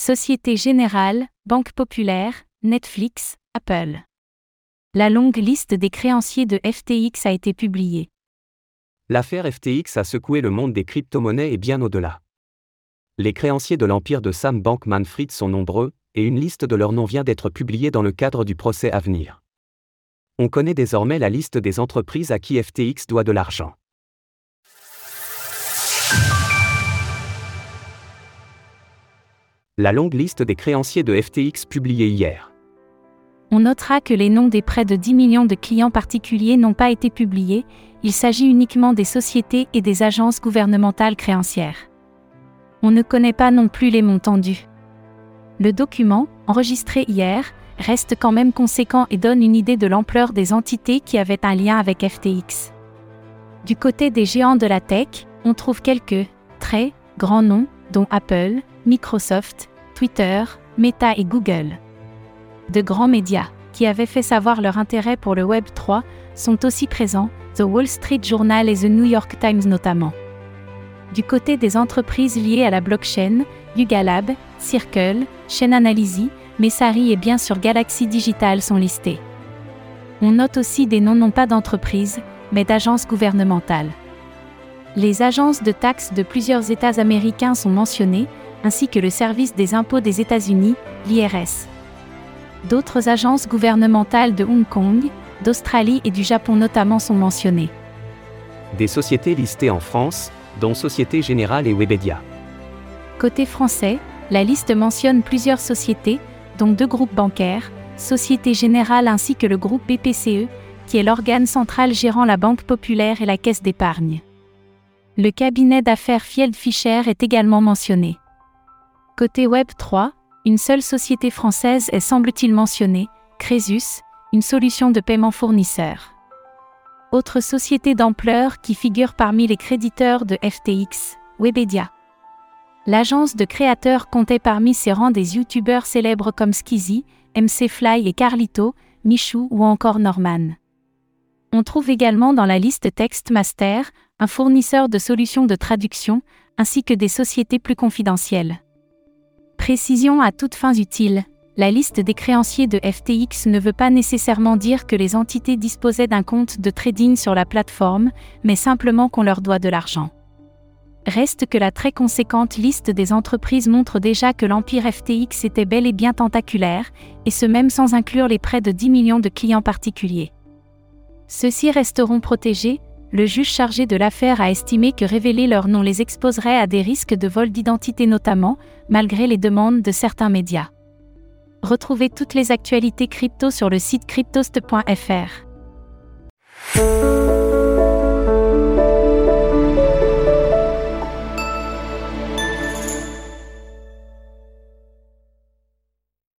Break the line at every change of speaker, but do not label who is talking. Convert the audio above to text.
Société Générale, Banque Populaire, Netflix, Apple. La longue liste des créanciers de FTX a été publiée.
L'affaire FTX a secoué le monde des crypto-monnaies et bien au-delà. Les créanciers de l'empire de Sam Bankman-Fried sont nombreux, et une liste de leurs noms vient d'être publiée dans le cadre du procès à venir. On connaît désormais la liste des entreprises à qui FTX doit de l'argent. La longue liste des créanciers de FTX publiée hier.
On notera que les noms des près de 10 millions de clients particuliers n'ont pas été publiés, il s'agit uniquement des sociétés et des agences gouvernementales créancières. On ne connaît pas non plus les montants dus. Le document, enregistré hier, reste quand même conséquent et donne une idée de l'ampleur des entités qui avaient un lien avec FTX. Du côté des géants de la tech, on trouve quelques très grands noms, dont Apple, Microsoft, Twitter, Meta et Google. De grands médias, qui avaient fait savoir leur intérêt pour le Web 3, sont aussi présents, The Wall Street Journal et The New York Times notamment. Du côté des entreprises liées à la blockchain, Yuga Lab, Circle, Chain Messari et bien sûr Galaxy Digital sont listés. On note aussi des noms non pas d'entreprises, mais d'agences gouvernementales. Les agences de taxes de plusieurs États américains sont mentionnées, ainsi que le service des impôts des États-Unis, l'IRS. D'autres agences gouvernementales de Hong Kong, d'Australie et du Japon notamment sont mentionnées.
Des sociétés listées en France, dont Société Générale et Webedia.
Côté français, la liste mentionne plusieurs sociétés, dont deux groupes bancaires, Société Générale ainsi que le groupe BPCE, qui est l'organe central gérant la Banque Populaire et la Caisse d'épargne. Le cabinet d'affaires Field Fisher est également mentionné. Côté Web 3, une seule société française est semble-t-il mentionnée, Crésus, une solution de paiement fournisseur. Autre société d'ampleur qui figure parmi les créditeurs de FTX, Webedia. L'agence de créateurs comptait parmi ses rangs des youtubeurs célèbres comme Skizzy, MC Fly et Carlito, Michou ou encore Norman. On trouve également dans la liste Textmaster, un fournisseur de solutions de traduction, ainsi que des sociétés plus confidentielles. Précision à toutes fins utiles, la liste des créanciers de FTX ne veut pas nécessairement dire que les entités disposaient d'un compte de trading sur la plateforme, mais simplement qu'on leur doit de l'argent. Reste que la très conséquente liste des entreprises montre déjà que l'empire FTX était bel et bien tentaculaire, et ce même sans inclure les près de 10 millions de clients particuliers. Ceux-ci resteront protégés, le juge chargé de l'affaire a estimé que révéler leur nom les exposerait à des risques de vol d'identité notamment, malgré les demandes de certains médias. Retrouvez toutes les actualités crypto sur le site cryptost.fr.